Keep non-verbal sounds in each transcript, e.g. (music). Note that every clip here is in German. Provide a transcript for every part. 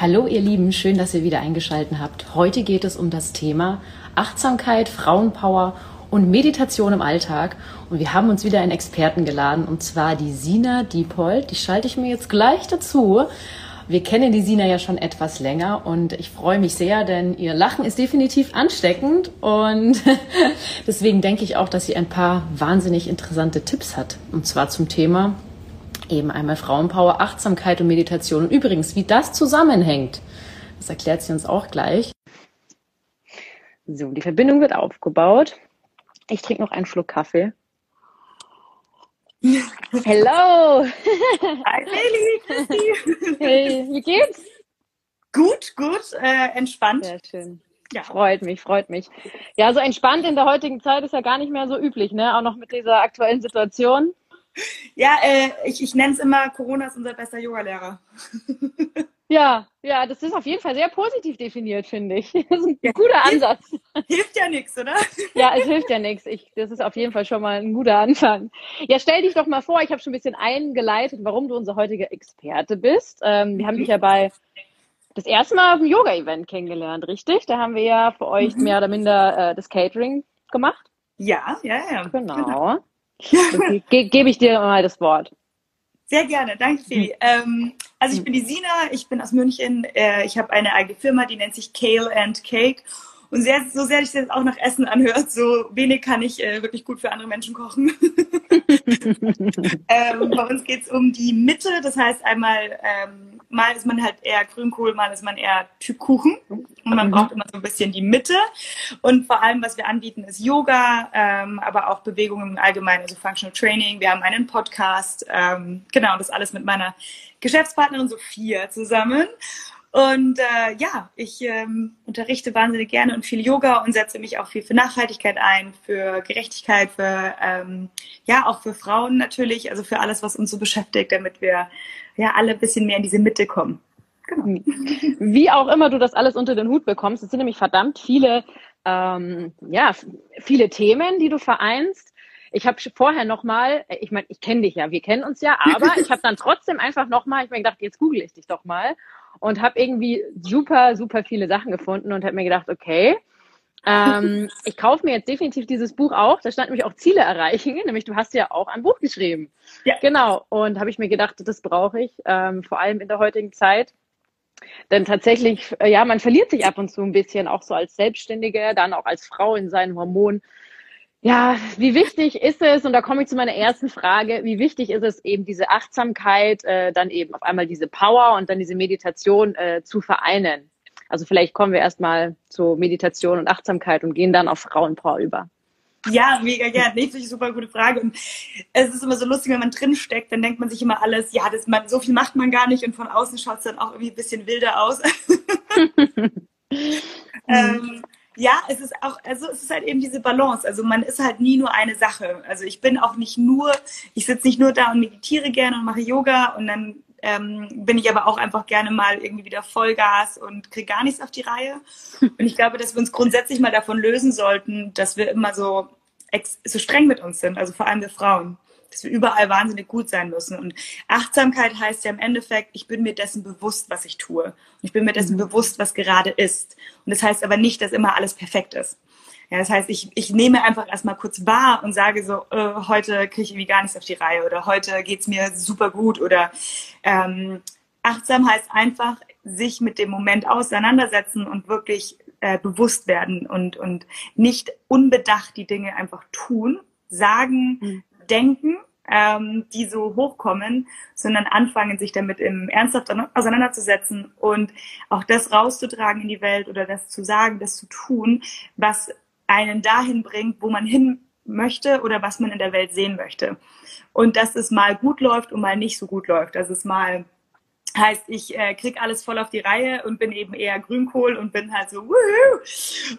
Hallo ihr Lieben, schön, dass ihr wieder eingeschaltet habt. Heute geht es um das Thema Achtsamkeit, Frauenpower und Meditation im Alltag. Und wir haben uns wieder einen Experten geladen, und zwar die Sina Diepold. Die schalte ich mir jetzt gleich dazu. Wir kennen die Sina ja schon etwas länger und ich freue mich sehr, denn ihr Lachen ist definitiv ansteckend und (laughs) deswegen denke ich auch, dass sie ein paar wahnsinnig interessante Tipps hat. Und zwar zum Thema Eben einmal Frauenpower, Achtsamkeit und Meditation. Und übrigens, wie das zusammenhängt, das erklärt sie uns auch gleich. So, die Verbindung wird aufgebaut. Ich trinke noch einen Schluck Kaffee. (laughs) Hello! Hi, Lili, Christi. Hey, wie geht's? Gut, gut, äh, entspannt. Sehr schön. Ja. Freut mich, freut mich. Ja, so entspannt in der heutigen Zeit ist ja gar nicht mehr so üblich, ne? Auch noch mit dieser aktuellen Situation. Ja, äh, ich, ich nenne es immer, Corona ist unser bester Yogalehrer. (laughs) Ja, ja, das ist auf jeden Fall sehr positiv definiert, finde ich. (laughs) Das ist ein ja, guter Ansatz. Hilft ja nichts, oder? (laughs) Ja, es hilft ja nichts. das ist auf jeden Fall schon mal ein guter Anfang. Ja, stell dich doch mal vor, ich habe schon ein bisschen eingeleitet, warum du unser heutiger Experte bist. Ähm, wir haben dich ja bei das erste Mal auf dem Yoga-Event kennengelernt, richtig? Da haben wir ja für euch mhm. mehr oder minder äh, das Catering gemacht. Ja, ja, ja. Genau. genau. Okay, ge gebe ich dir mal das Wort. Sehr gerne, danke Feli. Ähm, also ich bin die Sina, ich bin aus München. Äh, ich habe eine eigene Firma, die nennt sich Kale and Cake. Und sehr, so sehr sich das auch nach Essen anhört, so wenig kann ich äh, wirklich gut für andere Menschen kochen. (laughs) ähm, bei uns geht es um die Mitte, das heißt einmal ähm, mal ist man halt eher Grünkohl, mal ist man eher Typ Kuchen. Und man mhm. braucht immer so ein bisschen die Mitte. Und vor allem, was wir anbieten, ist Yoga, ähm, aber auch Bewegungen im Allgemeinen, also Functional Training. Wir haben einen Podcast. Ähm, genau, das alles mit meiner Geschäftspartnerin Sophia zusammen. Und äh, ja, ich ähm, unterrichte wahnsinnig gerne und viel Yoga und setze mich auch viel für Nachhaltigkeit ein, für Gerechtigkeit, für ähm, ja auch für Frauen natürlich, also für alles, was uns so beschäftigt, damit wir ja alle ein bisschen mehr in diese Mitte kommen. Genau. (laughs) Wie auch immer du das alles unter den Hut bekommst, es sind nämlich verdammt viele, ähm, ja, viele Themen, die du vereinst. Ich habe vorher nochmal, ich meine, ich kenne dich ja, wir kennen uns ja, aber (laughs) ich habe dann trotzdem einfach nochmal, ich mir gedacht, jetzt google ich dich doch mal und habe irgendwie super, super viele Sachen gefunden und habe mir gedacht, okay, ähm, (laughs) ich kaufe mir jetzt definitiv dieses Buch auch. Da stand nämlich auch Ziele erreichen, (laughs) nämlich du hast ja auch ein Buch geschrieben. Ja. Genau. Und habe ich mir gedacht, das brauche ich, ähm, vor allem in der heutigen Zeit. Denn tatsächlich, äh, ja, man verliert sich ab und zu ein bisschen, auch so als Selbstständige, dann auch als Frau in seinen Hormonen. Ja, wie wichtig ist es, und da komme ich zu meiner ersten Frage, wie wichtig ist es eben diese Achtsamkeit, äh, dann eben auf einmal diese Power und dann diese Meditation äh, zu vereinen? Also vielleicht kommen wir erstmal zu Meditation und Achtsamkeit und gehen dann auf Frauenpower über. Ja, mega gerne. Nee, finde ich super gute Frage. Und es ist immer so lustig, wenn man drin steckt, dann denkt man sich immer alles, ja, das man, so viel macht man gar nicht und von außen schaut es dann auch irgendwie ein bisschen wilder aus. (laughs) (laughs) ähm, ja, es ist auch, also es ist halt eben diese Balance. Also man ist halt nie nur eine Sache. Also ich bin auch nicht nur, ich sitze nicht nur da und meditiere gerne und mache Yoga und dann ähm, bin ich aber auch einfach gerne mal irgendwie wieder Vollgas und kriege gar nichts auf die Reihe. (laughs) Und ich glaube, dass wir uns grundsätzlich mal davon lösen sollten, dass wir immer so, so streng mit uns sind, also vor allem wir Frauen dass wir überall wahnsinnig gut sein müssen. Und Achtsamkeit heißt ja im Endeffekt, ich bin mir dessen bewusst, was ich tue. Und ich bin mir dessen mhm. bewusst, was gerade ist. Und das heißt aber nicht, dass immer alles perfekt ist. Ja, das heißt, ich, ich nehme einfach erstmal kurz wahr und sage so, äh, heute kriege ich irgendwie gar nichts auf die Reihe oder heute geht's mir super gut oder ähm, achtsam heißt einfach, sich mit dem Moment auseinandersetzen und wirklich äh, bewusst werden und, und nicht unbedacht die Dinge einfach tun, sagen, mhm denken, ähm, die so hochkommen, sondern anfangen, sich damit im ernsthaft auseinanderzusetzen und auch das rauszutragen in die Welt oder das zu sagen, das zu tun, was einen dahin bringt, wo man hin möchte oder was man in der Welt sehen möchte. Und dass es mal gut läuft und mal nicht so gut läuft, dass es mal Heißt, ich äh, krieg alles voll auf die Reihe und bin eben eher Grünkohl und bin halt so wuhu.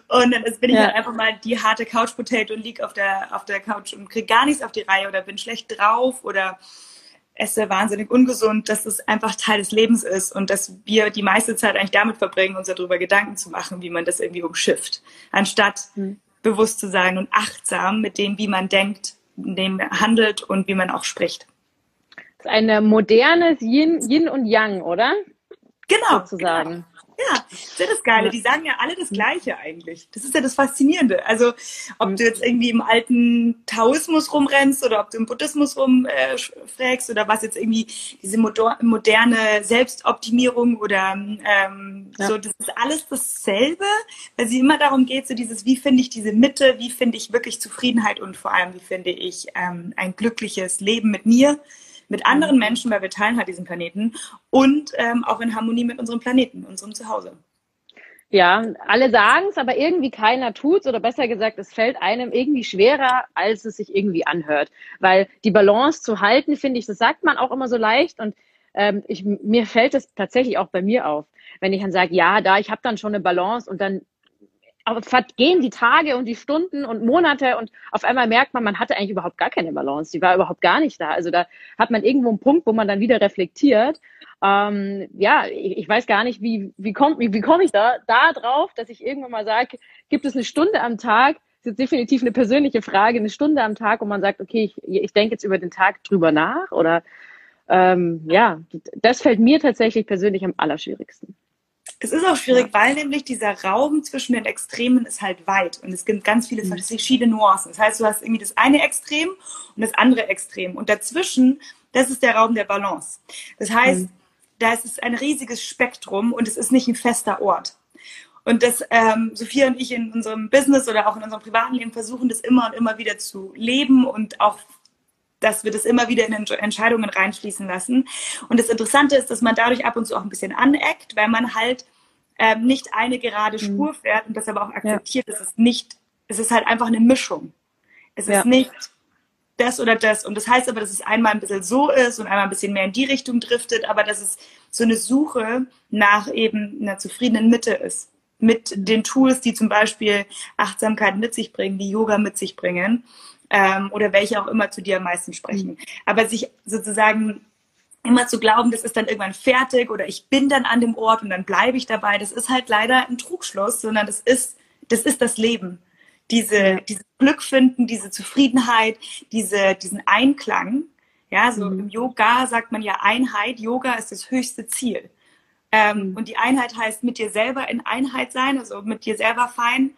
Und dann bin ich ja. halt einfach mal die harte Couch Potato und lieg auf der auf der Couch und krieg gar nichts auf die Reihe oder bin schlecht drauf oder esse wahnsinnig ungesund, dass es einfach Teil des Lebens ist und dass wir die meiste Zeit eigentlich damit verbringen, uns darüber Gedanken zu machen, wie man das irgendwie umschifft, anstatt mhm. bewusst zu sein und achtsam mit dem, wie man denkt, dem handelt und wie man auch spricht ein modernes Yin, Yin und Yang, oder? Genau. Sozusagen. Genau. Ja, das ist das Geile. Die sagen ja alle das Gleiche eigentlich. Das ist ja das Faszinierende. Also, ob mhm. du jetzt irgendwie im alten Taoismus rumrennst oder ob du im Buddhismus rumfrägst äh, oder was jetzt irgendwie diese moderne Selbstoptimierung oder ähm, ja. so, das ist alles dasselbe, weil sie immer darum geht, so dieses, wie finde ich diese Mitte, wie finde ich wirklich Zufriedenheit und vor allem, wie finde ich ähm, ein glückliches Leben mit mir mit anderen mhm. Menschen, weil wir teilen halt diesen Planeten und ähm, auch in Harmonie mit unserem Planeten, unserem Zuhause. Ja, alle sagen es, aber irgendwie keiner tut's oder besser gesagt, es fällt einem irgendwie schwerer, als es sich irgendwie anhört. Weil die Balance zu halten, finde ich, das sagt man auch immer so leicht und ähm, ich, mir fällt es tatsächlich auch bei mir auf, wenn ich dann sage, ja, da, ich habe dann schon eine Balance und dann vergehen die Tage und die Stunden und Monate und auf einmal merkt man, man hatte eigentlich überhaupt gar keine Balance. Die war überhaupt gar nicht da. Also da hat man irgendwo einen Punkt, wo man dann wieder reflektiert. Ähm, ja, ich, ich, weiß gar nicht, wie, wie komme wie, wie komm ich da, da drauf, dass ich irgendwann mal sage, gibt es eine Stunde am Tag, das ist definitiv eine persönliche Frage, eine Stunde am Tag, wo man sagt, okay, ich, ich denke jetzt über den Tag drüber nach oder ähm, ja, das fällt mir tatsächlich persönlich am allerschwierigsten. Es ist auch schwierig, ja. weil nämlich dieser Raum zwischen den Extremen ist halt weit und es gibt ganz viele mhm. verschiedene Nuancen. Das heißt, du hast irgendwie das eine Extrem und das andere Extrem und dazwischen, das ist der Raum der Balance. Das heißt, mhm. da ist es ein riesiges Spektrum und es ist nicht ein fester Ort. Und das, ähm, Sophia und ich in unserem Business oder auch in unserem privaten Leben versuchen, das immer und immer wieder zu leben und auch dass wir das immer wieder in Entscheidungen reinschließen lassen. Und das Interessante ist, dass man dadurch ab und zu auch ein bisschen aneckt, weil man halt ähm, nicht eine gerade mhm. Spur fährt und das aber auch akzeptiert. Ja. Es ist nicht, es ist halt einfach eine Mischung. Es ja. ist nicht das oder das. Und das heißt aber, dass es einmal ein bisschen so ist und einmal ein bisschen mehr in die Richtung driftet, aber dass es so eine Suche nach eben einer zufriedenen Mitte ist. Mit den Tools, die zum Beispiel Achtsamkeit mit sich bringen, die Yoga mit sich bringen ähm, oder welche auch immer zu dir am meisten sprechen. Mhm. Aber sich sozusagen immer zu glauben, das ist dann irgendwann fertig oder ich bin dann an dem Ort und dann bleibe ich dabei, das ist halt leider ein Trugschluss, sondern das ist, das ist das Leben. Diese, dieses Glück finden, diese Zufriedenheit, diese, diesen Einklang. Ja, so mhm. im Yoga sagt man ja Einheit. Yoga ist das höchste Ziel. Ähm, mhm. Und die Einheit heißt mit dir selber in Einheit sein, also mit dir selber fein,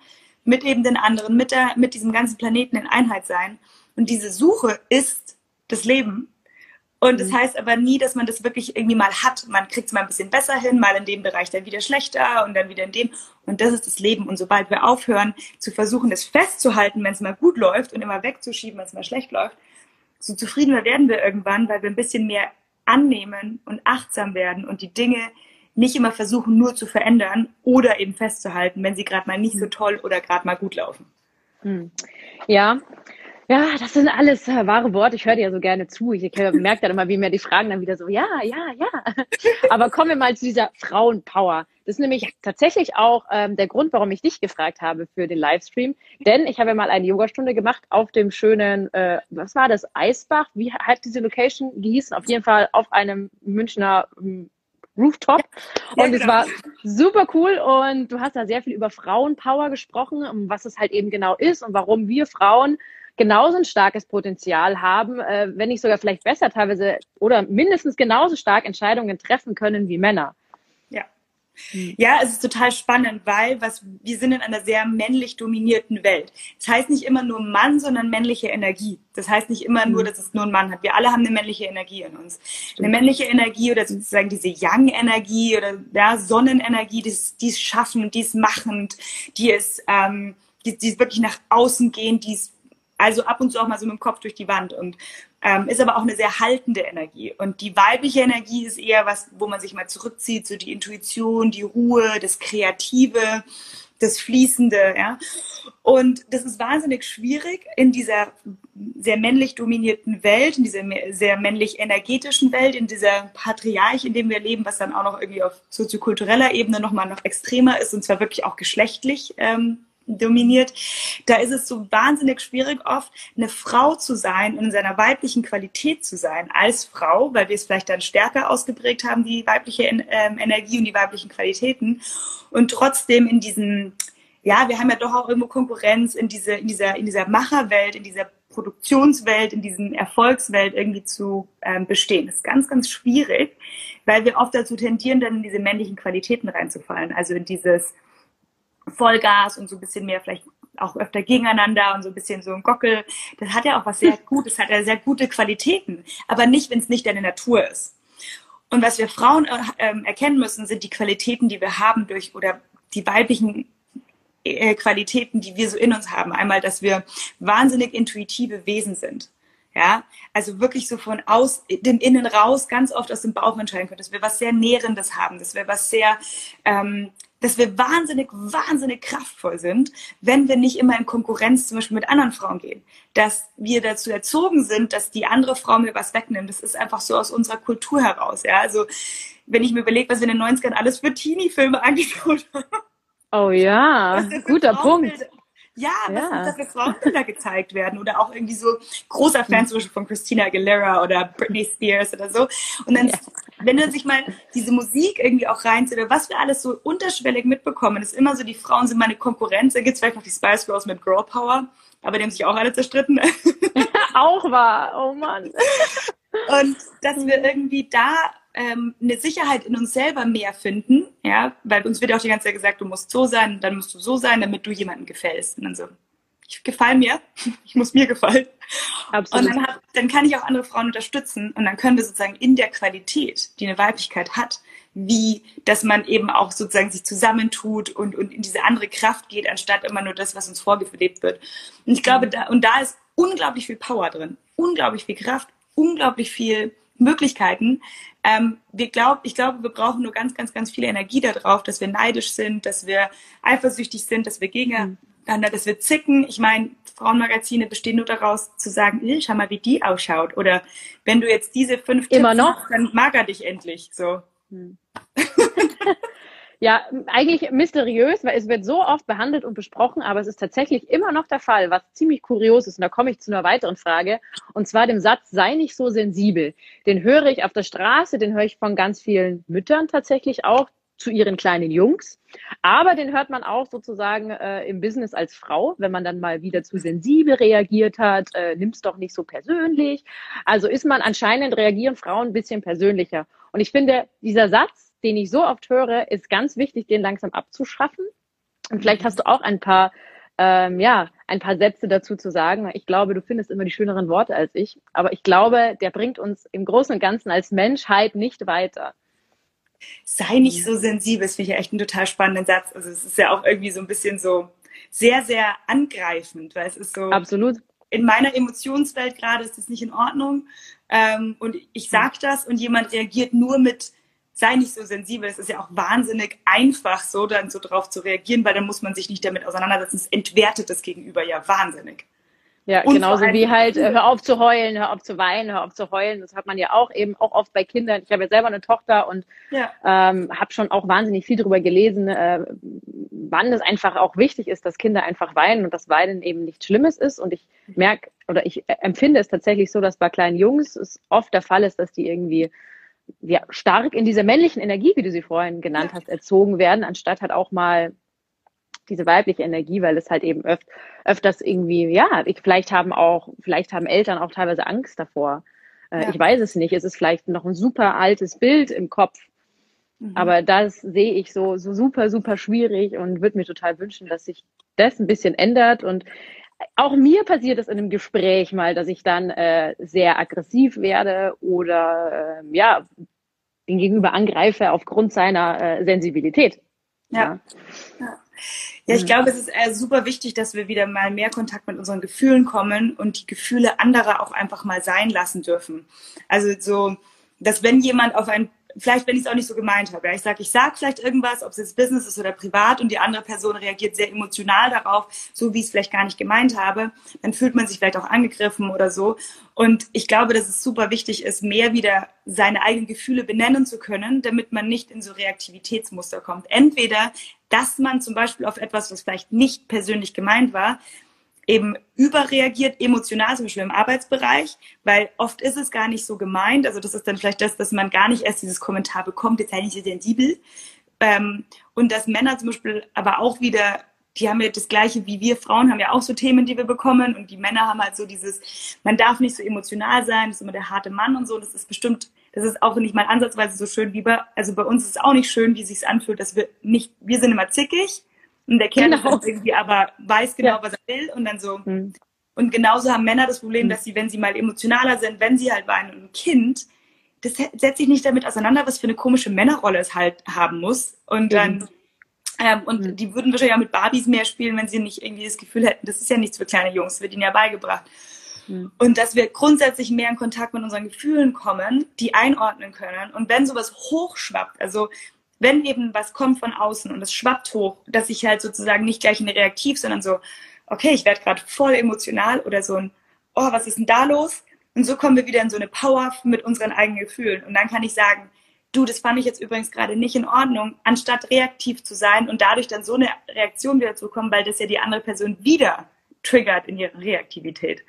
mit eben den anderen, mit, der, mit diesem ganzen Planeten in Einheit sein. Und diese Suche ist das Leben. Und das mhm. heißt aber nie, dass man das wirklich irgendwie mal hat. Man kriegt es mal ein bisschen besser hin, mal in dem Bereich dann wieder schlechter und dann wieder in dem. Und das ist das Leben. Und sobald wir aufhören zu versuchen, das festzuhalten, wenn es mal gut läuft und immer wegzuschieben, wenn es mal schlecht läuft, so zufriedener werden wir irgendwann, weil wir ein bisschen mehr annehmen und achtsam werden und die Dinge nicht immer versuchen, nur zu verändern oder eben festzuhalten, wenn sie gerade mal nicht so mhm. toll oder gerade mal gut laufen. Hm. Ja, ja, das sind alles äh, wahre Worte. Ich höre dir ja so gerne zu. Ich merke dann immer, wie mir die Fragen dann wieder so, ja, ja, ja. (laughs) Aber kommen wir mal zu dieser Frauenpower. Das ist nämlich tatsächlich auch ähm, der Grund, warum ich dich gefragt habe für den Livestream. Denn ich habe mal eine Yogastunde gemacht auf dem schönen, äh, was war das, Eisbach? Wie hat diese Location gehießen? Auf jeden Fall auf einem Münchner Rooftop. Und ja, es war super cool und du hast da sehr viel über Frauenpower gesprochen, was es halt eben genau ist und warum wir Frauen genauso ein starkes Potenzial haben, äh, wenn nicht sogar vielleicht besser teilweise oder mindestens genauso stark Entscheidungen treffen können wie Männer. Ja. Hm. Ja, es ist total spannend, weil was, wir sind in einer sehr männlich dominierten Welt. Das heißt nicht immer nur Mann, sondern männliche Energie. Das heißt nicht immer nur, hm. dass es nur ein Mann hat. Wir alle haben eine männliche Energie in uns. Eine männliche Energie oder sozusagen diese Yang-Energie oder ja, Sonnenenergie, die ist, schaffend, die ist machend, die ist, ähm, die, die ist wirklich nach außen gehend, die ist also ab und zu auch mal so mit dem Kopf durch die Wand und ähm, ist aber auch eine sehr haltende Energie. Und die weibliche Energie ist eher was, wo man sich mal zurückzieht, so die Intuition, die Ruhe, das Kreative, das Fließende, ja. Und das ist wahnsinnig schwierig in dieser sehr männlich dominierten Welt, in dieser sehr männlich energetischen Welt, in dieser Patriarch, in dem wir leben, was dann auch noch irgendwie auf soziokultureller Ebene nochmal noch extremer ist und zwar wirklich auch geschlechtlich ähm, dominiert, da ist es so wahnsinnig schwierig oft, eine Frau zu sein und in seiner weiblichen Qualität zu sein als Frau, weil wir es vielleicht dann stärker ausgeprägt haben, die weibliche ähm, Energie und die weiblichen Qualitäten und trotzdem in diesen ja, wir haben ja doch auch irgendwo Konkurrenz in diese, in dieser, in dieser Macherwelt, in dieser Produktionswelt, in diesem Erfolgswelt irgendwie zu ähm, bestehen. Das ist ganz, ganz schwierig, weil wir oft dazu tendieren, dann in diese männlichen Qualitäten reinzufallen. Also in dieses Vollgas und so ein bisschen mehr vielleicht auch öfter gegeneinander und so ein bisschen so ein Gockel. Das hat ja auch was sehr Gutes, hat ja sehr gute Qualitäten, aber nicht, wenn es nicht deine Natur ist. Und was wir Frauen äh, erkennen müssen, sind die Qualitäten, die wir haben durch oder die weiblichen äh, Qualitäten, die wir so in uns haben. Einmal, dass wir wahnsinnig intuitive Wesen sind. Ja, also wirklich so von aus dem Innen raus, ganz oft aus dem Bauch entscheiden können, dass wir was sehr Nährendes haben, dass wir was sehr ähm, dass wir wahnsinnig, wahnsinnig kraftvoll sind, wenn wir nicht immer in Konkurrenz zum Beispiel mit anderen Frauen gehen. Dass wir dazu erzogen sind, dass die andere Frau mir was wegnimmt. Das ist einfach so aus unserer Kultur heraus. Ja, also wenn ich mir überlege, was wir in den 90ern alles für Teenie-Filme (laughs) angeschaut haben. Oh ja, guter Punkt. Ja, ja. Was, dass wir Frauenbilder gezeigt werden oder auch irgendwie so großer Fan zum Beispiel von Christina Aguilera oder Britney Spears oder so. Und dann, ja. Wenn man sich mal diese Musik irgendwie auch reinzieht oder was wir alles so unterschwellig mitbekommen, ist immer so, die Frauen sind meine Konkurrenz. Da gibt es vielleicht noch die Spice Girls mit Girl Power, aber die haben sich auch alle zerstritten. (laughs) auch wahr, oh Mann. Und dass wir irgendwie da ähm, eine Sicherheit in uns selber mehr finden, ja, weil uns wird auch die ganze Zeit gesagt, du musst so sein, dann musst du so sein, damit du jemandem gefällst. Und dann so, ich gefalle mir, (laughs) ich muss mir gefallen. Absolut. Und dann, hab, dann kann ich auch andere Frauen unterstützen und dann können wir sozusagen in der Qualität, die eine Weiblichkeit hat, wie, dass man eben auch sozusagen sich zusammentut und, und in diese andere Kraft geht, anstatt immer nur das, was uns vorgelebt wird. Und ich glaube, da, und da ist unglaublich viel Power drin, unglaublich viel Kraft, unglaublich viel Möglichkeiten. Ähm, wir glaub, ich glaube, wir brauchen nur ganz, ganz, ganz viel Energie darauf, dass wir neidisch sind, dass wir eifersüchtig sind, dass wir gegeneinander, dass wir zicken. Ich meine, Frauenmagazine bestehen nur daraus, zu sagen, schau mal, wie die ausschaut. Oder wenn du jetzt diese fünf Immer Tipps noch? Hast, dann mag er dich endlich. So. Hm. (laughs) Ja, eigentlich mysteriös, weil es wird so oft behandelt und besprochen, aber es ist tatsächlich immer noch der Fall, was ziemlich kurios ist. Und da komme ich zu einer weiteren Frage. Und zwar dem Satz, sei nicht so sensibel. Den höre ich auf der Straße, den höre ich von ganz vielen Müttern tatsächlich auch zu ihren kleinen Jungs. Aber den hört man auch sozusagen äh, im Business als Frau, wenn man dann mal wieder zu sensibel reagiert hat, äh, nimm's doch nicht so persönlich. Also ist man anscheinend reagieren Frauen ein bisschen persönlicher. Und ich finde, dieser Satz, den ich so oft höre, ist ganz wichtig, den langsam abzuschaffen. Und vielleicht hast du auch ein paar, ähm, ja, ein paar Sätze dazu zu sagen. Ich glaube, du findest immer die schöneren Worte als ich. Aber ich glaube, der bringt uns im Großen und Ganzen als Menschheit nicht weiter. Sei nicht so sensibel, das finde ich ja echt einen total spannenden Satz. Also es ist ja auch irgendwie so ein bisschen so sehr, sehr angreifend, weil es ist so. Absolut. In meiner Emotionswelt gerade ist das nicht in Ordnung. Ähm, und ich sage das und jemand reagiert nur mit sei nicht so sensibel. Es ist ja auch wahnsinnig einfach, so dann so drauf zu reagieren, weil dann muss man sich nicht damit auseinandersetzen. Es entwertet das Gegenüber ja wahnsinnig. Ja, und genauso wie halt, äh, hör auf zu heulen, hör auf zu weinen, hör auf zu heulen. Das hat man ja auch eben auch oft bei Kindern. Ich habe ja selber eine Tochter und ja. ähm, habe schon auch wahnsinnig viel darüber gelesen, äh, wann es einfach auch wichtig ist, dass Kinder einfach weinen und dass Weinen eben nichts Schlimmes ist. Und ich merke oder ich äh, empfinde es tatsächlich so, dass bei kleinen Jungs es oft der Fall ist, dass die irgendwie ja, stark in dieser männlichen Energie, wie du sie vorhin genannt hast, erzogen werden, anstatt halt auch mal diese weibliche Energie, weil es halt eben öft, öfters irgendwie, ja, ich, vielleicht haben auch, vielleicht haben Eltern auch teilweise Angst davor. Äh, ja. Ich weiß es nicht. Es ist vielleicht noch ein super altes Bild im Kopf. Mhm. Aber das sehe ich so, so super, super schwierig und würde mir total wünschen, dass sich das ein bisschen ändert und auch mir passiert es in einem Gespräch mal, dass ich dann äh, sehr aggressiv werde oder äh, ja den Gegenüber angreife aufgrund seiner äh, Sensibilität. Ja. ja. Ja, ich glaube, es ist äh, super wichtig, dass wir wieder mal mehr Kontakt mit unseren Gefühlen kommen und die Gefühle anderer auch einfach mal sein lassen dürfen. Also so, dass wenn jemand auf ein vielleicht, wenn ich es auch nicht so gemeint habe. Ja, ich sage, ich sage vielleicht irgendwas, ob es jetzt Business ist oder privat und die andere Person reagiert sehr emotional darauf, so wie ich es vielleicht gar nicht gemeint habe, dann fühlt man sich vielleicht auch angegriffen oder so. Und ich glaube, dass es super wichtig ist, mehr wieder seine eigenen Gefühle benennen zu können, damit man nicht in so Reaktivitätsmuster kommt. Entweder, dass man zum Beispiel auf etwas, was vielleicht nicht persönlich gemeint war, eben überreagiert, emotional, zum Beispiel im Arbeitsbereich, weil oft ist es gar nicht so gemeint. Also das ist dann vielleicht das, dass man gar nicht erst dieses Kommentar bekommt, jetzt sei nicht so sensibel. Ähm, und dass Männer zum Beispiel aber auch wieder die haben ja das Gleiche wie wir Frauen, haben ja auch so Themen, die wir bekommen. Und die Männer haben halt so dieses, man darf nicht so emotional sein, das ist immer der harte Mann und so. Das ist bestimmt, das ist auch nicht mal ansatzweise so schön wie bei, also bei uns ist es auch nicht schön, wie es sich anfühlt, dass wir nicht, wir sind immer zickig und der Kerl genau. ist irgendwie aber weiß genau, ja. was er will und dann so. Mhm. Und genauso haben Männer das Problem, mhm. dass sie, wenn sie mal emotionaler sind, wenn sie halt weinen und ein Kind, das setzt sich nicht damit auseinander, was für eine komische Männerrolle es halt haben muss. Und dann, ähm, und mhm. die würden wahrscheinlich auch mit Barbies mehr spielen, wenn sie nicht irgendwie das Gefühl hätten, das ist ja nichts für kleine Jungs, wird ihnen ja beigebracht. Mhm. Und dass wir grundsätzlich mehr in Kontakt mit unseren Gefühlen kommen, die einordnen können. Und wenn sowas hochschwappt, also wenn eben was kommt von außen und es schwappt hoch, dass ich halt sozusagen nicht gleich in reaktiv, sondern so, okay, ich werde gerade voll emotional oder so ein, oh, was ist denn da los? Und so kommen wir wieder in so eine Power mit unseren eigenen Gefühlen. Und dann kann ich sagen, du, das fand ich jetzt übrigens gerade nicht in Ordnung, anstatt reaktiv zu sein und dadurch dann so eine Reaktion wieder zu kommen, weil das ja die andere Person wieder triggert in ihrer Reaktivität.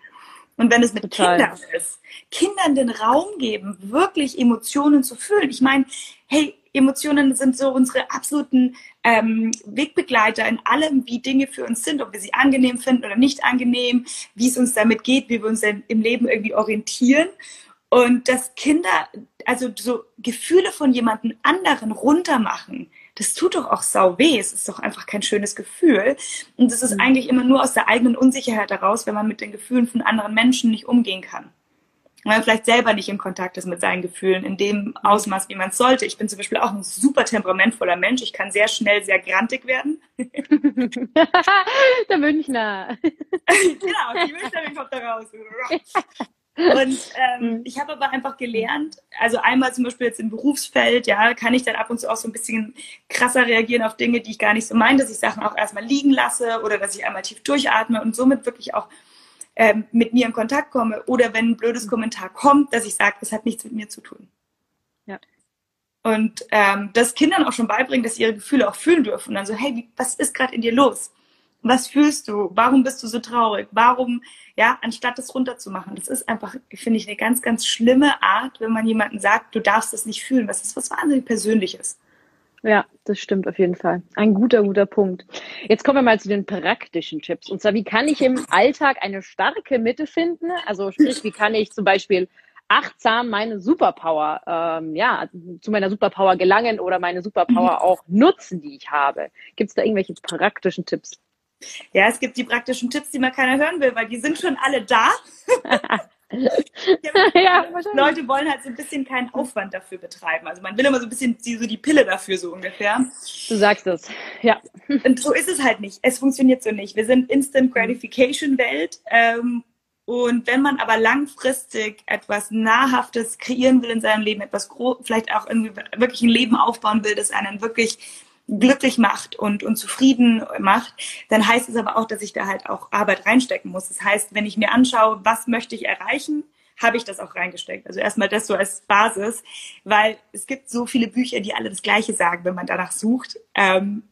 Und wenn es mit Total. Kindern ist, Kindern den Raum geben, wirklich Emotionen zu fühlen. Ich meine, hey, Emotionen sind so unsere absoluten ähm, Wegbegleiter in allem, wie Dinge für uns sind, ob wir sie angenehm finden oder nicht angenehm, wie es uns damit geht, wie wir uns im Leben irgendwie orientieren. Und dass Kinder, also so Gefühle von jemandem anderen runtermachen, das tut doch auch sau weh. Es ist doch einfach kein schönes Gefühl. Und es ist mhm. eigentlich immer nur aus der eigenen Unsicherheit heraus, wenn man mit den Gefühlen von anderen Menschen nicht umgehen kann weil man vielleicht selber nicht im Kontakt ist mit seinen Gefühlen in dem Ausmaß, wie man es sollte. Ich bin zum Beispiel auch ein super temperamentvoller Mensch. Ich kann sehr schnell sehr grantig werden. (laughs) der Münchner. (laughs) genau, die Münchner kommt da raus. Und ähm, mhm. ich habe aber einfach gelernt, also einmal zum Beispiel jetzt im Berufsfeld, ja, kann ich dann ab und zu auch so ein bisschen krasser reagieren auf Dinge, die ich gar nicht so meine, dass ich Sachen auch erstmal liegen lasse oder dass ich einmal tief durchatme und somit wirklich auch ähm, mit mir in Kontakt komme oder wenn ein blödes Kommentar kommt, dass ich sage, es hat nichts mit mir zu tun. Ja. Und ähm, das Kindern auch schon beibringen, dass sie ihre Gefühle auch fühlen dürfen. Und dann so, hey, wie, was ist gerade in dir los? Was fühlst du? Warum bist du so traurig? Warum, ja, anstatt das runterzumachen? Das ist einfach, finde ich, eine ganz, ganz schlimme Art, wenn man jemanden sagt, du darfst das nicht fühlen. Das ist was wahnsinnig Persönliches. Ja, das stimmt auf jeden Fall. Ein guter, guter Punkt. Jetzt kommen wir mal zu den praktischen Tipps. Und zwar, wie kann ich im Alltag eine starke Mitte finden? Also sprich, wie kann ich zum Beispiel achtsam meine Superpower, ähm, ja, zu meiner Superpower gelangen oder meine Superpower mhm. auch nutzen, die ich habe? Gibt es da irgendwelche praktischen Tipps? Ja, es gibt die praktischen Tipps, die man keiner hören will, weil die sind schon alle da. (laughs) ja, (laughs) Leute wollen halt so ein bisschen keinen Aufwand dafür betreiben. Also man will immer so ein bisschen die, so die Pille dafür so ungefähr. Du sagst es, ja. Und so ist es halt nicht. Es funktioniert so nicht. Wir sind Instant Gratification Welt. Ähm, und wenn man aber langfristig etwas Nahrhaftes kreieren will in seinem Leben, etwas vielleicht auch irgendwie wirklich ein Leben aufbauen will, das einen wirklich glücklich macht und, und zufrieden macht, dann heißt es aber auch, dass ich da halt auch Arbeit reinstecken muss. Das heißt, wenn ich mir anschaue, was möchte ich erreichen, habe ich das auch reingesteckt. Also erstmal das so als Basis, weil es gibt so viele Bücher, die alle das Gleiche sagen, wenn man danach sucht. Ähm,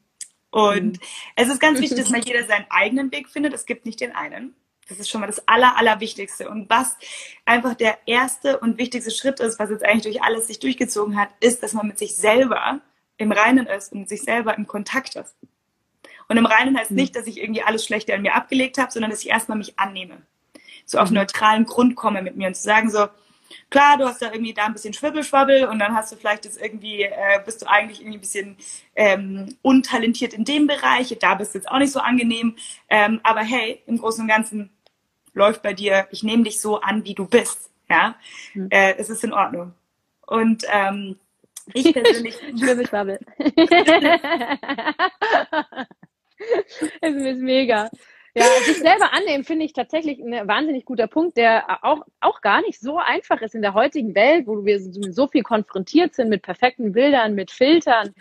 und mhm. es ist ganz wichtig, dass (laughs) man jeder seinen eigenen Weg findet. Es gibt nicht den einen. Das ist schon mal das Aller, Allerwichtigste. Und was einfach der erste und wichtigste Schritt ist, was jetzt eigentlich durch alles sich durchgezogen hat, ist, dass man mit sich selber im Reinen ist und sich selber im Kontakt ist. Und im Reinen heißt mhm. nicht, dass ich irgendwie alles Schlechte an mir abgelegt habe, sondern dass ich erstmal mich annehme. So auf mhm. neutralen Grund komme mit mir und zu sagen so, klar, du hast da irgendwie da ein bisschen Schwibbelschwabbel und dann hast du vielleicht jetzt irgendwie, äh, bist du eigentlich irgendwie ein bisschen ähm, untalentiert in dem Bereich, da bist du jetzt auch nicht so angenehm, ähm, aber hey, im Großen und Ganzen läuft bei dir, ich nehme dich so an, wie du bist, ja, mhm. äh, es ist in Ordnung. Und ähm, ich persönlich. (laughs) Schwirbelschwabbel. (laughs) es ist mega. Ja, sich selber annehmen finde ich tatsächlich ein wahnsinnig guter Punkt, der auch, auch gar nicht so einfach ist in der heutigen Welt, wo wir so viel konfrontiert sind mit perfekten Bildern, mit Filtern.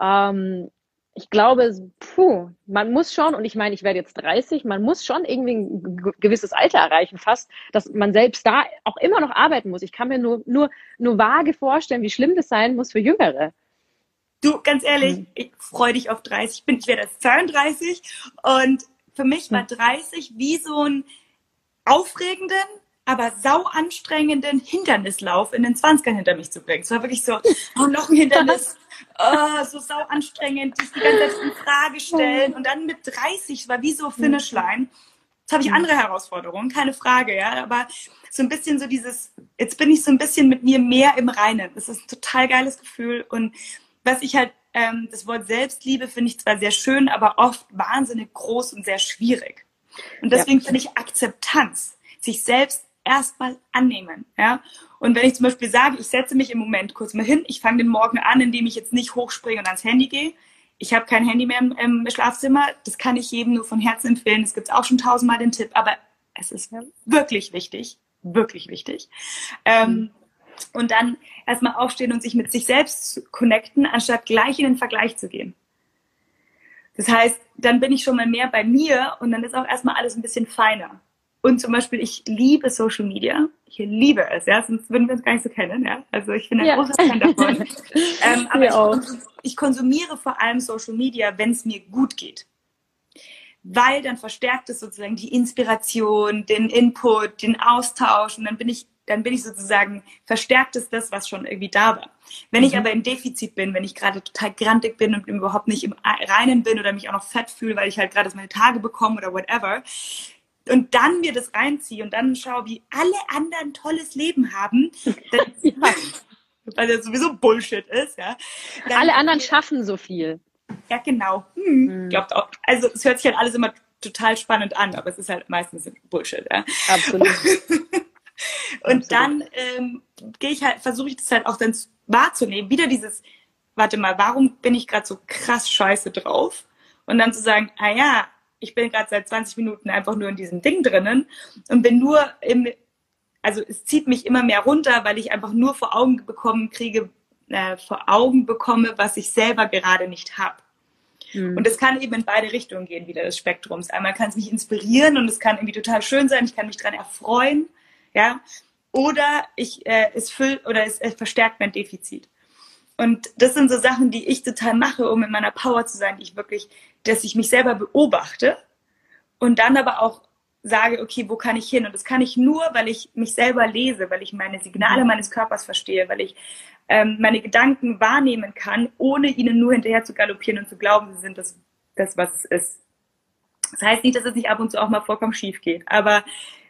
Ähm, ich glaube, puh, man muss schon, und ich meine, ich werde jetzt 30, man muss schon irgendwie ein gewisses Alter erreichen, fast, dass man selbst da auch immer noch arbeiten muss. Ich kann mir nur, nur, nur vage vorstellen, wie schlimm das sein muss für Jüngere. Du, ganz ehrlich, hm. ich freue dich auf 30. Ich, bin, ich werde jetzt 32 und für mich war 30 hm. wie so ein aufregenden, aber sau anstrengenden Hindernislauf in den 20ern hinter mich zu bringen. Es war wirklich so, oh, noch ein Hindernis, (laughs) oh, so sau anstrengend, dich die ganze Zeit in Frage stellen und dann mit 30, war wie so Finishline. Jetzt habe ich andere Herausforderungen, keine Frage, ja, aber so ein bisschen so dieses, jetzt bin ich so ein bisschen mit mir mehr im Reinen. Das ist ein total geiles Gefühl und was ich halt, ähm, das Wort Selbstliebe finde ich zwar sehr schön, aber oft wahnsinnig groß und sehr schwierig. Und deswegen ja. finde ich Akzeptanz, sich selbst erstmal annehmen. Ja? Und wenn ich zum Beispiel sage, ich setze mich im Moment kurz mal hin, ich fange den Morgen an, indem ich jetzt nicht hochspringe und ans Handy gehe. Ich habe kein Handy mehr im, im, Schlafzimmer. Das kann ich jedem nur von Herzen empfehlen. Es gibt auch schon tausendmal den Tipp, aber es ist wirklich wichtig, wirklich wichtig. Ähm, und dann erstmal aufstehen und sich mit sich selbst connecten, anstatt gleich in den Vergleich zu gehen. Das heißt, dann bin ich schon mal mehr bei mir und dann ist auch erstmal alles ein bisschen feiner. Und zum Beispiel, ich liebe Social Media. Ich liebe es, ja, sonst würden wir uns gar nicht so kennen, ja. Also ich bin ein ja. großer Fan davon. (laughs) ähm, aber ich, konsum, ich konsumiere vor allem Social Media, wenn es mir gut geht. Weil dann verstärkt es sozusagen die Inspiration, den Input, den Austausch und dann bin ich, dann bin ich sozusagen, verstärkt es das, was schon irgendwie da war. Wenn mhm. ich aber im Defizit bin, wenn ich gerade total grantig bin und überhaupt nicht im Reinen bin oder mich auch noch fett fühle, weil ich halt gerade meine Tage bekomme oder whatever, und dann mir das reinziehe und dann schaue, wie alle anderen tolles Leben haben, dann, (laughs) ja. (laughs) weil das sowieso Bullshit ist, ja. Dann, alle anderen schaffen so viel. Ja, genau. Hm, hm. Glaubt auch. Also es hört sich halt alles immer total spannend an, aber es ist halt meistens Bullshit, ja. Absolut. (laughs) und Absolut. dann ähm, gehe ich halt, versuche ich das halt auch dann wahrzunehmen. Wieder dieses, warte mal, warum bin ich gerade so krass scheiße drauf? Und dann zu sagen, ah ja, ich bin gerade seit 20 Minuten einfach nur in diesem Ding drinnen und bin nur im, also es zieht mich immer mehr runter, weil ich einfach nur vor Augen bekommen kriege, äh, vor Augen bekomme, was ich selber gerade nicht habe. Mhm. Und es kann eben in beide Richtungen gehen, wieder des Spektrums. Einmal kann es mich inspirieren und es kann irgendwie total schön sein, ich kann mich daran erfreuen, ja, oder ich, äh, es füllt oder es, es verstärkt mein Defizit. Und das sind so Sachen, die ich total mache, um in meiner Power zu sein, die ich wirklich, dass ich mich selber beobachte und dann aber auch sage, okay, wo kann ich hin? Und das kann ich nur, weil ich mich selber lese, weil ich meine Signale meines Körpers verstehe, weil ich ähm, meine Gedanken wahrnehmen kann, ohne ihnen nur hinterher zu galoppieren und zu glauben, sie sind das, das was es ist. Das heißt nicht, dass es nicht ab und zu auch mal vollkommen schief geht, aber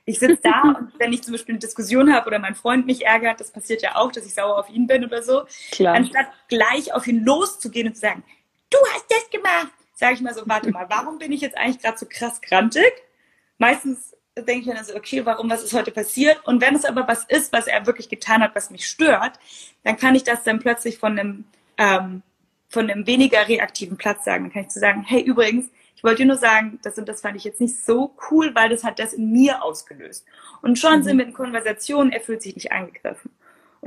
ich sitze da (laughs) und wenn ich zum Beispiel eine Diskussion habe oder mein Freund mich ärgert, das passiert ja auch, dass ich sauer auf ihn bin oder so, Klar. anstatt gleich auf ihn loszugehen und zu sagen, du hast das gemacht, sage ich mal so, warte mal, warum bin ich jetzt eigentlich gerade so krass grantig? Meistens denke ich mir dann so, okay, warum, was ist heute passiert? Und wenn es aber was ist, was er wirklich getan hat, was mich stört, dann kann ich das dann plötzlich von einem, ähm, von einem weniger reaktiven Platz sagen. Dann kann ich zu sagen, hey, übrigens, ich wollte dir nur sagen, das und das fand ich jetzt nicht so cool, weil das hat das in mir ausgelöst. Und schon mhm. sind wir in Konversationen, er fühlt sich nicht angegriffen.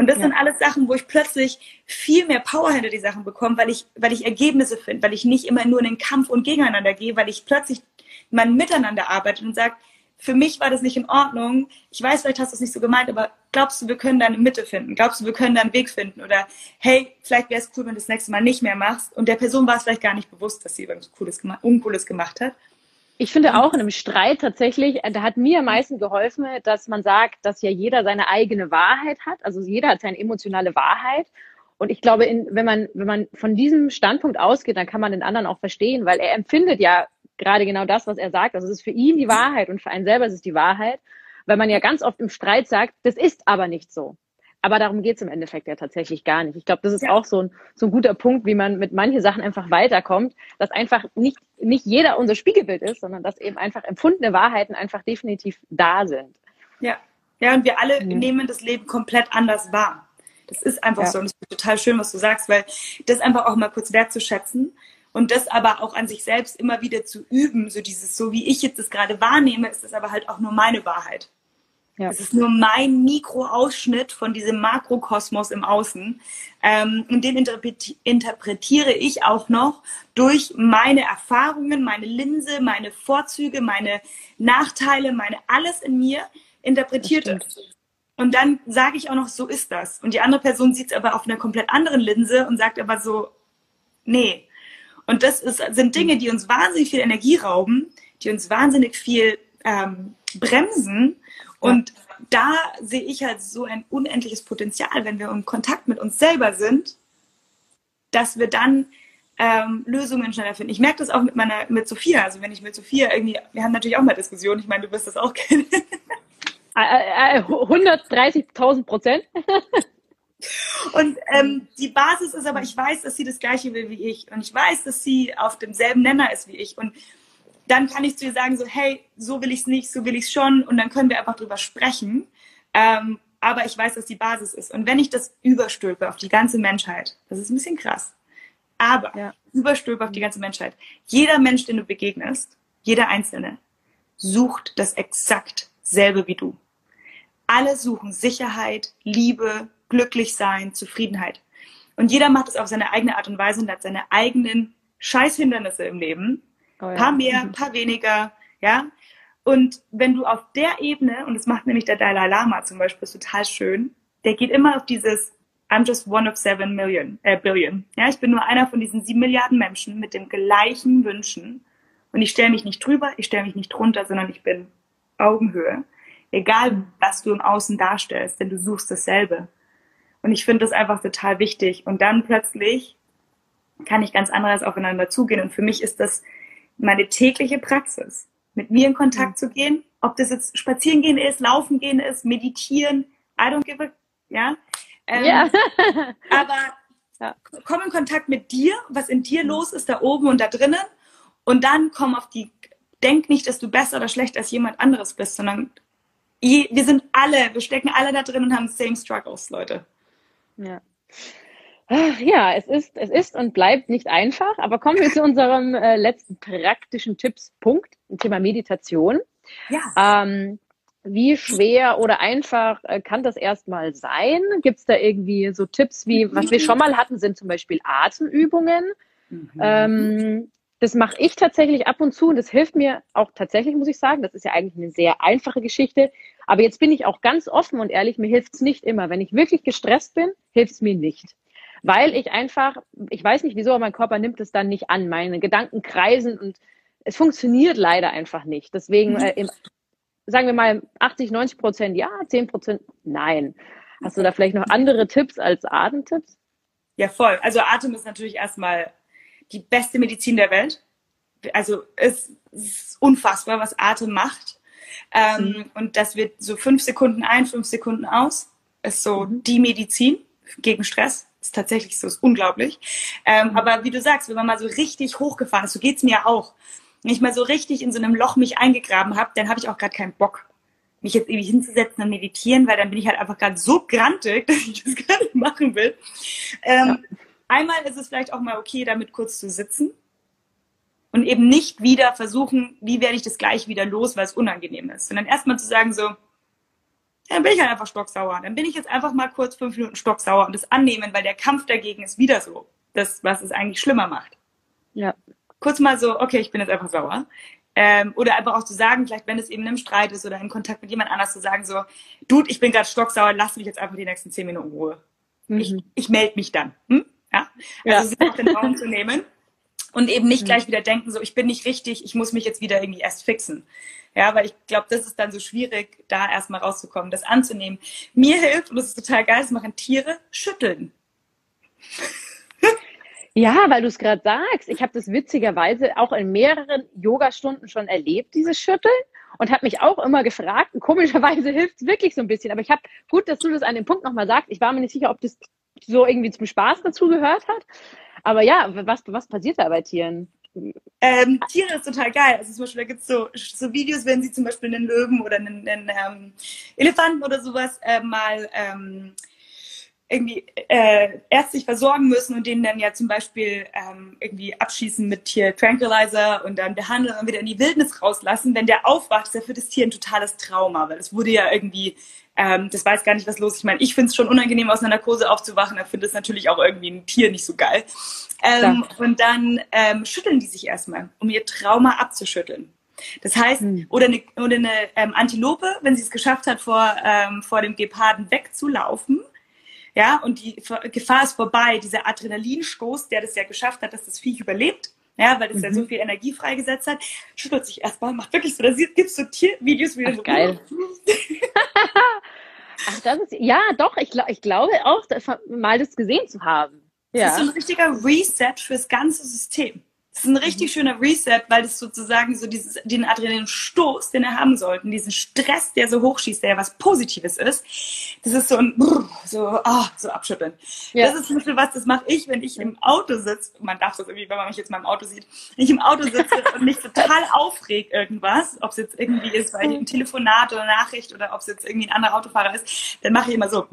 Und das ja. sind alles Sachen, wo ich plötzlich viel mehr Power hinter die Sachen bekomme, weil ich, weil ich Ergebnisse finde, weil ich nicht immer nur in den Kampf und gegeneinander gehe, weil ich plötzlich man miteinander arbeitet und sagt, für mich war das nicht in Ordnung. Ich weiß, vielleicht hast du es nicht so gemeint, aber glaubst du, wir können da eine Mitte finden? Glaubst du, wir können da einen Weg finden? Oder hey, vielleicht wäre es cool, wenn du das nächste Mal nicht mehr machst. Und der Person war es vielleicht gar nicht bewusst, dass sie irgendwas Cooles, Uncooles gemacht hat. Ich finde auch in einem Streit tatsächlich, äh, da hat mir am meisten geholfen, dass man sagt, dass ja jeder seine eigene Wahrheit hat. Also jeder hat seine emotionale Wahrheit. Und ich glaube, in, wenn man, wenn man von diesem Standpunkt ausgeht, dann kann man den anderen auch verstehen, weil er empfindet ja gerade genau das, was er sagt. Also es ist für ihn die Wahrheit und für einen selber ist es die Wahrheit, weil man ja ganz oft im Streit sagt, das ist aber nicht so. Aber darum geht es im Endeffekt ja tatsächlich gar nicht. Ich glaube, das ist ja. auch so ein, so ein guter Punkt, wie man mit manchen Sachen einfach weiterkommt, dass einfach nicht, nicht jeder unser Spiegelbild ist, sondern dass eben einfach empfundene Wahrheiten einfach definitiv da sind. Ja, ja, und wir alle mhm. nehmen das Leben komplett anders wahr. Das ist einfach ja. so und es ist total schön, was du sagst, weil das einfach auch mal kurz wertzuschätzen und das aber auch an sich selbst immer wieder zu üben, so dieses, so wie ich jetzt das gerade wahrnehme, ist das aber halt auch nur meine Wahrheit. Ja. Es ist nur mein Mikroausschnitt von diesem Makrokosmos im Außen. Ähm, und den interpretiere ich auch noch durch meine Erfahrungen, meine Linse, meine Vorzüge, meine Nachteile, meine alles in mir interpretiert es. Und dann sage ich auch noch, so ist das. Und die andere Person sieht es aber auf einer komplett anderen Linse und sagt aber so, nee, und das ist, sind Dinge, die uns wahnsinnig viel Energie rauben, die uns wahnsinnig viel ähm, bremsen und da sehe ich halt so ein unendliches Potenzial, wenn wir im Kontakt mit uns selber sind, dass wir dann ähm, Lösungen schneller finden. Ich merke das auch mit meiner, mit Sophia. Also wenn ich mit Sophia irgendwie, wir haben natürlich auch mal Diskussionen. Ich meine, du wirst das auch kennen. 130.000 (laughs) äh, Prozent. (laughs) Und ähm, die Basis ist aber, ich weiß, dass sie das Gleiche will wie ich. Und ich weiß, dass sie auf demselben Nenner ist wie ich. Und dann kann ich zu ihr sagen, so, hey, so will ich es nicht, so will ich es schon. Und dann können wir einfach drüber sprechen. Ähm, aber ich weiß, dass die Basis ist. Und wenn ich das überstülpe auf die ganze Menschheit, das ist ein bisschen krass, aber ja. überstülpe auf die ganze Menschheit, jeder Mensch, den du begegnest, jeder Einzelne, sucht das exakt selbe wie du. Alle suchen Sicherheit, Liebe, glücklich sein, Zufriedenheit. Und jeder macht es auf seine eigene Art und Weise und hat seine eigenen Scheißhindernisse im Leben. Oh ja. Paar mehr, mhm. paar weniger, ja. Und wenn du auf der Ebene, und das macht nämlich der Dalai Lama zum Beispiel total schön, der geht immer auf dieses I'm just one of seven million, äh, billion. Ja, ich bin nur einer von diesen sieben Milliarden Menschen mit den gleichen Wünschen. Und ich stelle mich nicht drüber, ich stelle mich nicht drunter, sondern ich bin Augenhöhe. Egal, was du im Außen darstellst, denn du suchst dasselbe. Und ich finde das einfach total wichtig. Und dann plötzlich kann ich ganz anders aufeinander zugehen. Und für mich ist das meine tägliche Praxis, mit mir in Kontakt zu gehen. Ob das jetzt spazieren gehen ist, laufen gehen ist, meditieren, I don't give a, ja. Ähm, ja. (laughs) aber ja. komm in Kontakt mit dir, was in dir los ist, da oben und da drinnen. Und dann komm auf die, denk nicht, dass du besser oder schlechter als jemand anderes bist, sondern wir sind alle, wir stecken alle da drin und haben same struggles, Leute. Ja. Ja, es ist, es ist und bleibt nicht einfach, aber kommen wir zu unserem äh, letzten praktischen Tippspunkt, dem Thema Meditation. Ja. Ähm, wie schwer oder einfach äh, kann das erstmal sein? Gibt es da irgendwie so Tipps wie, was wir schon mal hatten, sind zum Beispiel Atemübungen. Mhm. Ähm, das mache ich tatsächlich ab und zu und das hilft mir auch tatsächlich, muss ich sagen. Das ist ja eigentlich eine sehr einfache Geschichte. Aber jetzt bin ich auch ganz offen und ehrlich, mir hilft es nicht immer. Wenn ich wirklich gestresst bin, hilft es mir nicht weil ich einfach, ich weiß nicht wieso, aber mein Körper nimmt es dann nicht an. Meine Gedanken kreisen und es funktioniert leider einfach nicht. Deswegen, äh, im, sagen wir mal 80, 90 Prozent ja, 10 Prozent nein. Hast du da vielleicht noch andere Tipps als Atemtipps? Ja, voll. Also Atem ist natürlich erstmal die beste Medizin der Welt. Also es ist unfassbar, was Atem macht. Ähm, mhm. Und das wird so fünf Sekunden ein, fünf Sekunden aus. Ist so mhm. die Medizin gegen Stress ist tatsächlich so, ist unglaublich. Ähm, mhm. Aber wie du sagst, wenn man mal so richtig hochgefahren ist, so geht's mir auch. Wenn ich mal so richtig in so einem Loch mich eingegraben habe, dann habe ich auch gerade keinen Bock, mich jetzt ewig hinzusetzen und meditieren, weil dann bin ich halt einfach gerade so grantig, (laughs) dass ich das gar nicht machen will. Ähm, ja. Einmal ist es vielleicht auch mal okay, damit kurz zu sitzen und eben nicht wieder versuchen, wie werde ich das gleich wieder los, weil es unangenehm ist, sondern erstmal zu sagen so, dann bin ich halt einfach stocksauer. Dann bin ich jetzt einfach mal kurz fünf Minuten stocksauer und das annehmen, weil der Kampf dagegen ist wieder so. Das, was es eigentlich schlimmer macht. Ja. Kurz mal so, okay, ich bin jetzt einfach sauer. Ähm, oder einfach auch zu sagen, vielleicht wenn es eben im Streit ist oder in Kontakt mit jemand anders zu sagen, so, Dude, ich bin gerade stocksauer, lass mich jetzt einfach die nächsten zehn Minuten Ruhe. Mhm. Ich, ich melde mich dann. Hm? Ja? Also sich auch den Raum zu nehmen und eben nicht mhm. gleich wieder denken, so, ich bin nicht richtig, ich muss mich jetzt wieder irgendwie erst fixen. Ja, weil ich glaube, das ist dann so schwierig, da erstmal rauszukommen, das anzunehmen. Mir hilft, und das ist total geil, das machen Tiere, schütteln. Ja, weil du es gerade sagst. Ich habe das witzigerweise auch in mehreren Yogastunden schon erlebt, dieses Schütteln. Und habe mich auch immer gefragt, und komischerweise (laughs) hilft es wirklich so ein bisschen. Aber ich habe, gut, dass du das an dem Punkt nochmal sagst. Ich war mir nicht sicher, ob das so irgendwie zum Spaß dazu gehört hat. Aber ja, was, was passiert da bei Tieren? Ähm, Tiere ist total geil. Also zum Beispiel, da gibt es so, so Videos, wenn sie zum Beispiel einen Löwen oder einen, einen ähm, Elefanten oder sowas äh, mal ähm, irgendwie äh, ärztlich versorgen müssen und denen dann ja zum Beispiel ähm, irgendwie abschießen mit Tier Tranquilizer und dann behandeln und wieder in die Wildnis rauslassen. Wenn der aufwacht, ist ja für das Tier ein totales Trauma, weil es wurde ja irgendwie, ähm, das weiß gar nicht, was los ist. Ich meine, ich finde es schon unangenehm, aus einer Narkose aufzuwachen, da finde es natürlich auch irgendwie ein Tier nicht so geil. Ähm, und dann ähm, schütteln die sich erstmal, um ihr Trauma abzuschütteln. Das heißt, hm. oder eine, oder eine ähm, Antilope, wenn sie es geschafft hat, vor, ähm, vor dem Geparden wegzulaufen, ja, und die Gefahr ist vorbei, dieser Adrenalinstoß, der das ja geschafft hat, dass das Viech überlebt, ja, weil es mhm. ja so viel Energie freigesetzt hat, schüttelt sich erstmal, macht wirklich so, da gibt es so Tiervideos wie Ach, so, geil. Ach, das ist, ja, doch, ich, ich glaube auch, das, mal das gesehen zu haben. Ja. Das ist so ein richtiger Reset fürs ganze System. Das ist ein richtig schöner Reset, weil das sozusagen so dieses, den Adrenalinstoß, den er haben sollten, diesen Stress, der so hochschießt, der ja was Positives ist, das ist so ein, so, oh, so abschütteln. Ja. Das ist zum Beispiel was, das mache ich, wenn ich im Auto sitze. Man darf das irgendwie, wenn man mich jetzt mal im Auto sieht, wenn ich im Auto sitze (laughs) und mich total aufregt irgendwas, ob es jetzt irgendwie ist, weil ich ein Telefonat oder Nachricht oder ob es jetzt irgendwie ein anderer Autofahrer ist, dann mache ich immer so.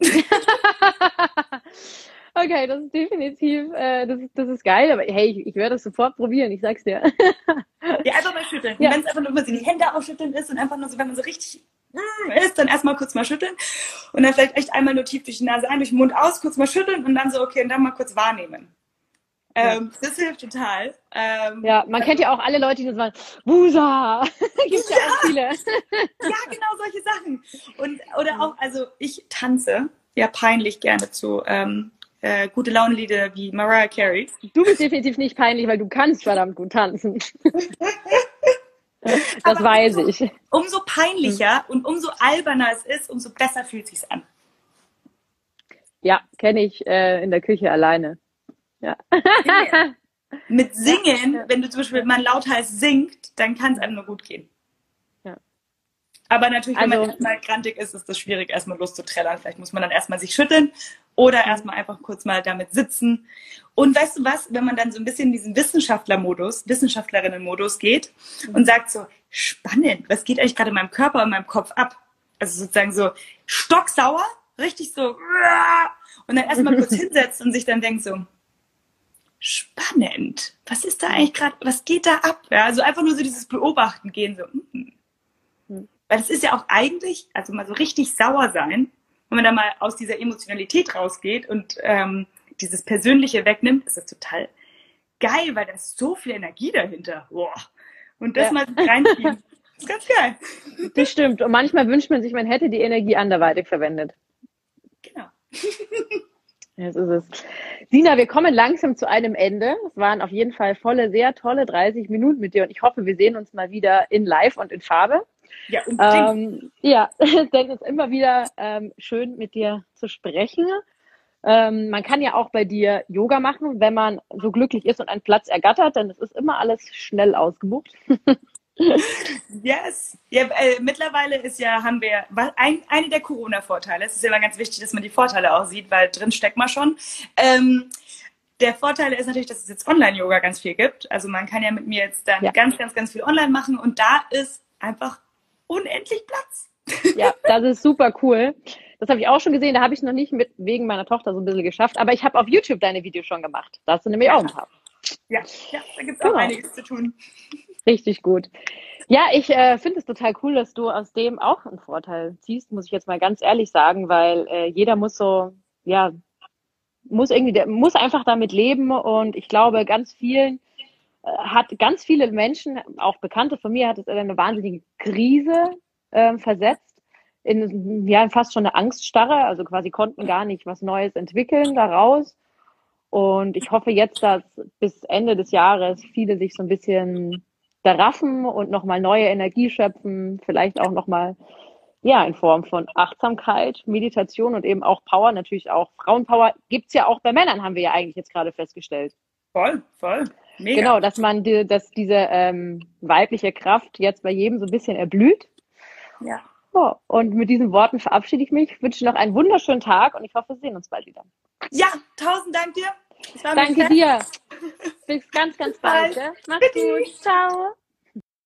(laughs) Okay, das ist definitiv, äh, das, ist, das ist geil, aber hey, ich, ich werde das sofort probieren, ich sag's dir. (laughs) ja, einfach mal schütteln. Ja. Wenn es einfach nur mal so die Hände aufschütteln ist und einfach nur so, wenn man so richtig mm, ist, dann erstmal kurz mal schütteln und dann vielleicht echt einmal nur tief durch die Nase ein, durch den Mund aus, kurz mal schütteln und dann so, okay, und dann mal kurz wahrnehmen. Ähm, Das hilft total. Ähm, ja, man kennt ja auch alle Leute, die so sagen, Busa! (laughs) Gibt ja, ja auch viele. ja, genau solche Sachen. Und, oder auch, also ich tanze ja peinlich gerne zu ähm, äh, gute Laune-Lieder wie Mariah Carey. Du bist definitiv nicht peinlich, weil du kannst verdammt gut tanzen. (laughs) das Aber weiß umso, ich. Umso peinlicher und umso alberner es ist, umso besser fühlt es sich an. Ja, kenne ich äh, in der Küche alleine. Ja. Mit (laughs) Singen, wenn du zum Beispiel mal lauthals singt, dann kann es einem nur gut gehen. Aber natürlich, wenn also, man erstmal grantig ist, ist das schwierig, erstmal loszuträllern. Vielleicht muss man dann erstmal sich schütteln oder erstmal einfach kurz mal damit sitzen. Und weißt du was, wenn man dann so ein bisschen in diesen Wissenschaftler-Modus, Wissenschaftlerinnen-Modus geht und sagt so, spannend, was geht eigentlich gerade in meinem Körper und meinem Kopf ab? Also sozusagen so stocksauer, richtig so, und dann erstmal kurz (laughs) hinsetzt und sich dann denkt so, spannend, was ist da eigentlich gerade, was geht da ab? Ja, also einfach nur so dieses Beobachten gehen, so, mm. Weil es ist ja auch eigentlich, also mal so richtig sauer sein, wenn man da mal aus dieser Emotionalität rausgeht und ähm, dieses Persönliche wegnimmt, ist das total geil, weil da ist so viel Energie dahinter. Boah. Und das ja. mal reinziehen, (laughs) ist ganz geil. Das stimmt. Und manchmal wünscht man sich, man hätte die Energie anderweitig verwendet. Genau. Das ist es. Sina, wir kommen langsam zu einem Ende. Es waren auf jeden Fall volle, sehr tolle 30 Minuten mit dir und ich hoffe, wir sehen uns mal wieder in Live und in Farbe. Ja, ähm, ja, (laughs) es ist immer wieder ähm, schön, mit dir zu sprechen. Ähm, man kann ja auch bei dir Yoga machen, wenn man so glücklich ist und einen Platz ergattert, denn es ist immer alles schnell ausgebucht. (laughs) yes. Ja, äh, mittlerweile ist ja, haben wir ein, eine der Corona-Vorteile. Es ist immer ganz wichtig, dass man die Vorteile auch sieht, weil drin steckt man schon. Ähm, der Vorteil ist natürlich, dass es jetzt Online-Yoga ganz viel gibt. Also man kann ja mit mir jetzt dann ja. ganz, ganz, ganz viel online machen und da ist einfach unendlich Platz. Ja, das ist super cool. Das habe ich auch schon gesehen. Da habe ich noch nicht mit wegen meiner Tochter so ein bisschen geschafft. Aber ich habe auf YouTube deine Videos schon gemacht. Da hast du nämlich ja. auch ein paar. Ja, ja da gibt es genau. auch einiges zu tun. Richtig gut. Ja, ich äh, finde es total cool, dass du aus dem auch einen Vorteil ziehst, muss ich jetzt mal ganz ehrlich sagen, weil äh, jeder muss so, ja, muss irgendwie, der muss einfach damit leben und ich glaube, ganz vielen hat ganz viele Menschen, auch Bekannte von mir, hat es in eine wahnsinnige Krise äh, versetzt, in ja, fast schon eine Angststarre, also quasi konnten gar nicht was Neues entwickeln daraus. Und ich hoffe jetzt, dass bis Ende des Jahres viele sich so ein bisschen da raffen und nochmal neue Energie schöpfen, vielleicht auch nochmal ja, in Form von Achtsamkeit, Meditation und eben auch Power, natürlich auch Frauenpower, gibt's ja auch bei Männern, haben wir ja eigentlich jetzt gerade festgestellt. Voll, voll. Mega. Genau, dass man, die, dass diese ähm, weibliche Kraft jetzt bei jedem so ein bisschen erblüht. Ja. Oh, und mit diesen Worten verabschiede ich mich, wünsche noch einen wunderschönen Tag und ich hoffe, wir sehen uns bald wieder. Ja, tausend Dank dir. Danke dir. (laughs) Bis ganz, ganz bald. bald. Mach's gut. Ciao.